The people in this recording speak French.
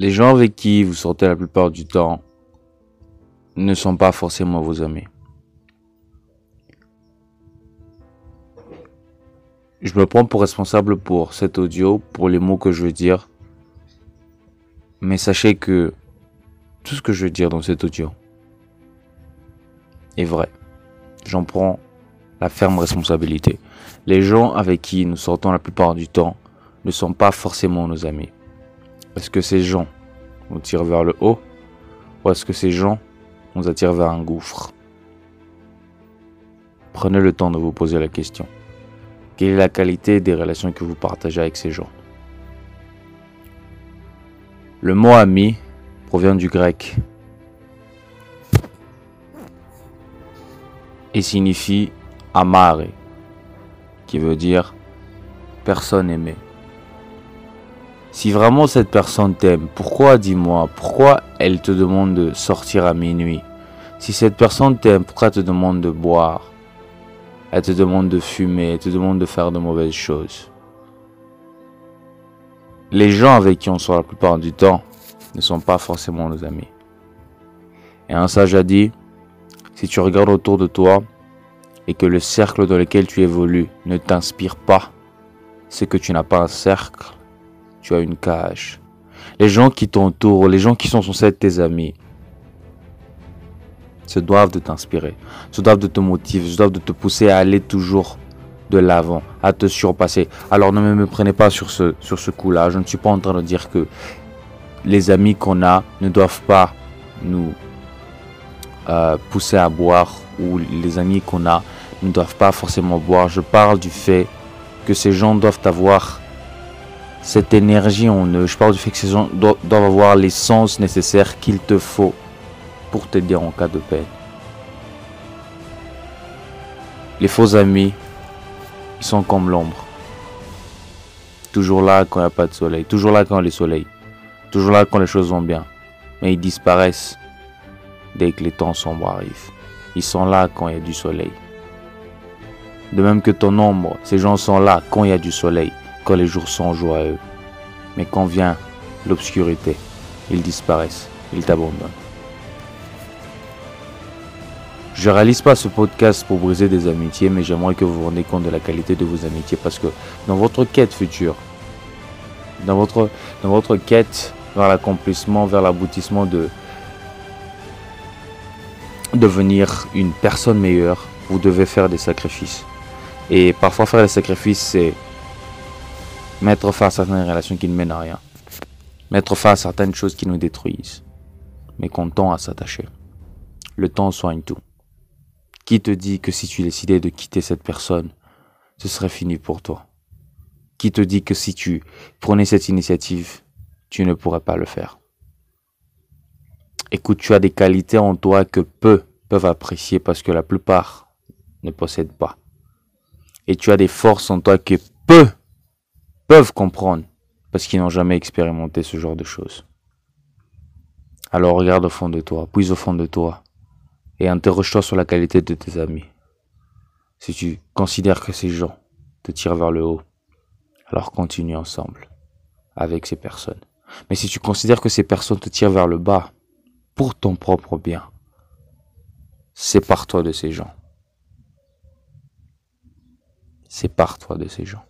Les gens avec qui vous sortez la plupart du temps ne sont pas forcément vos amis. Je me prends pour responsable pour cet audio, pour les mots que je veux dire. Mais sachez que tout ce que je veux dire dans cet audio est vrai. J'en prends la ferme responsabilité. Les gens avec qui nous sortons la plupart du temps ne sont pas forcément nos amis. Est-ce que ces gens nous tirent vers le haut ou est-ce que ces gens nous attirent vers un gouffre? Prenez le temps de vous poser la question. Quelle est la qualité des relations que vous partagez avec ces gens? Le mot ami provient du grec et signifie amare, qui veut dire personne aimée. Si vraiment cette personne t'aime, pourquoi, dis-moi, pourquoi elle te demande de sortir à minuit? Si cette personne t'aime, pourquoi elle te demande de boire? Elle te demande de fumer, elle te demande de faire de mauvaises choses. Les gens avec qui on sort la plupart du temps ne sont pas forcément nos amis. Et un sage a dit, si tu regardes autour de toi et que le cercle dans lequel tu évolues ne t'inspire pas, c'est que tu n'as pas un cercle tu as une cage. Les gens qui t'entourent, les gens qui sont censés être tes amis, se doivent de t'inspirer, se doivent de te motiver, se doivent de te pousser à aller toujours de l'avant, à te surpasser. Alors ne me prenez pas sur ce, coup-là. Je ne suis pas en train de dire que les amis qu'on a ne doivent pas nous euh, pousser à boire ou les amis qu'on a ne doivent pas forcément boire. Je parle du fait que ces gens doivent avoir cette énergie eux. Je parle du fait que ces gens doivent avoir l'essence nécessaire qu'il te faut pour t'aider en cas de peine. Les faux amis, ils sont comme l'ombre. Toujours là quand il n'y a pas de soleil, toujours là quand il y a le soleil, toujours là quand les choses vont bien. Mais ils disparaissent dès que les temps sombres arrivent. Ils sont là quand il y a du soleil. De même que ton ombre, ces gens sont là quand il y a du soleil quand les jours sont joyeux. Mais quand vient l'obscurité, ils disparaissent, ils t'abandonnent. Je réalise pas ce podcast pour briser des amitiés, mais j'aimerais que vous vous rendiez compte de la qualité de vos amitiés parce que dans votre quête future, dans votre, dans votre quête vers l'accomplissement, vers l'aboutissement de devenir une personne meilleure, vous devez faire des sacrifices. Et parfois faire des sacrifices, c'est Mettre fin à certaines relations qui ne mènent à rien. Mettre fin à certaines choses qui nous détruisent. Mais qu'on tend à s'attacher. Le temps soigne tout. Qui te dit que si tu décidais de quitter cette personne, ce serait fini pour toi? Qui te dit que si tu prenais cette initiative, tu ne pourrais pas le faire? Écoute, tu as des qualités en toi que peu peuvent apprécier parce que la plupart ne possèdent pas. Et tu as des forces en toi que peu peuvent comprendre parce qu'ils n'ont jamais expérimenté ce genre de choses. Alors regarde au fond de toi, puis au fond de toi, et interroge-toi sur la qualité de tes amis. Si tu considères que ces gens te tirent vers le haut, alors continue ensemble avec ces personnes. Mais si tu considères que ces personnes te tirent vers le bas, pour ton propre bien, sépare-toi de ces gens. Sépare-toi de ces gens.